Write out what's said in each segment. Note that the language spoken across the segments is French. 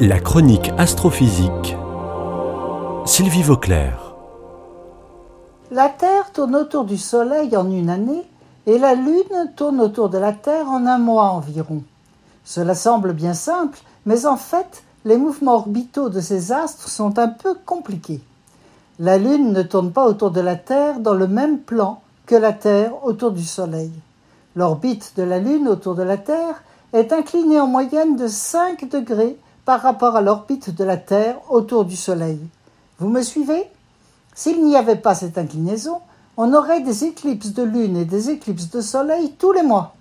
La chronique astrophysique. Sylvie Vauclair. La Terre tourne autour du Soleil en une année et la Lune tourne autour de la Terre en un mois environ. Cela semble bien simple, mais en fait, les mouvements orbitaux de ces astres sont un peu compliqués. La Lune ne tourne pas autour de la Terre dans le même plan que la Terre autour du Soleil. L'orbite de la Lune autour de la Terre est inclinée en moyenne de 5 degrés par rapport à l'orbite de la Terre autour du Soleil. Vous me suivez? S'il n'y avait pas cette inclinaison, on aurait des éclipses de Lune et des éclipses de Soleil tous les mois.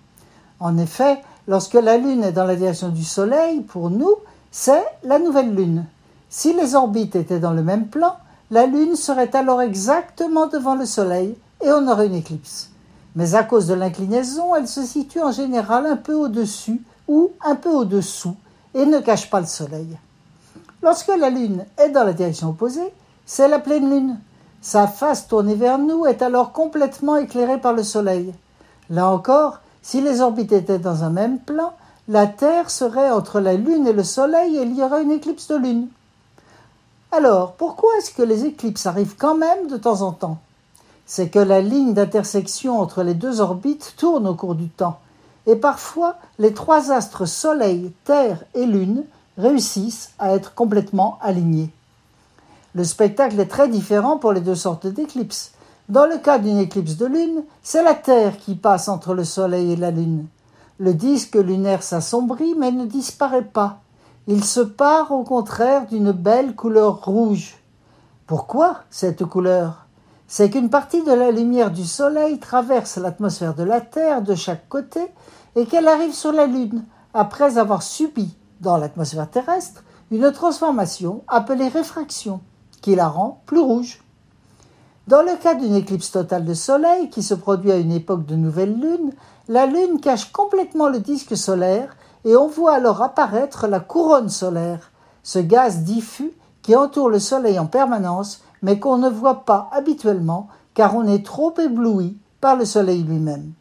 En effet, lorsque la Lune est dans la direction du Soleil, pour nous, c'est la nouvelle Lune. Si les orbites étaient dans le même plan, la Lune serait alors exactement devant le Soleil et on aurait une éclipse. Mais à cause de l'inclinaison, elle se situe en général un peu au-dessus ou un peu au-dessous et ne cache pas le soleil. Lorsque la Lune est dans la direction opposée, c'est la pleine Lune. Sa face tournée vers nous est alors complètement éclairée par le Soleil. Là encore, si les orbites étaient dans un même plan, la Terre serait entre la Lune et le Soleil et il y aurait une éclipse de Lune. Alors, pourquoi est-ce que les éclipses arrivent quand même de temps en temps? C'est que la ligne d'intersection entre les deux orbites tourne au cours du temps et parfois les trois astres Soleil, Terre et Lune réussissent à être complètement alignés. Le spectacle est très différent pour les deux sortes d'éclipses. Dans le cas d'une éclipse de Lune, c'est la Terre qui passe entre le Soleil et la Lune. Le disque lunaire s'assombrit mais ne disparaît pas. Il se part au contraire d'une belle couleur rouge. Pourquoi cette couleur? C'est qu'une partie de la lumière du Soleil traverse l'atmosphère de la Terre de chaque côté et qu'elle arrive sur la Lune après avoir subi dans l'atmosphère terrestre une transformation appelée réfraction qui la rend plus rouge. Dans le cas d'une éclipse totale de Soleil qui se produit à une époque de nouvelle Lune, la Lune cache complètement le disque solaire et on voit alors apparaître la couronne solaire, ce gaz diffus qui entoure le Soleil en permanence mais qu'on ne voit pas habituellement car on est trop ébloui par le Soleil lui-même.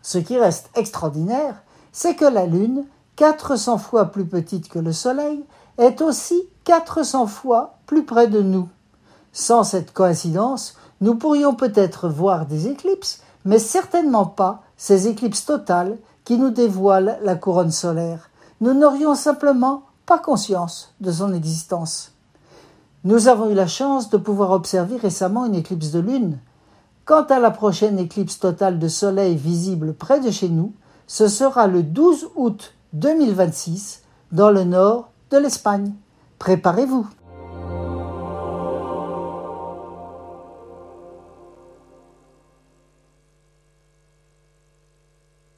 Ce qui reste extraordinaire, c'est que la Lune, 400 fois plus petite que le Soleil, est aussi 400 fois plus près de nous. Sans cette coïncidence, nous pourrions peut-être voir des éclipses, mais certainement pas ces éclipses totales qui nous dévoilent la couronne solaire. Nous n'aurions simplement pas conscience de son existence. Nous avons eu la chance de pouvoir observer récemment une éclipse de lune, Quant à la prochaine éclipse totale de Soleil visible près de chez nous, ce sera le 12 août 2026 dans le nord de l'Espagne. Préparez-vous.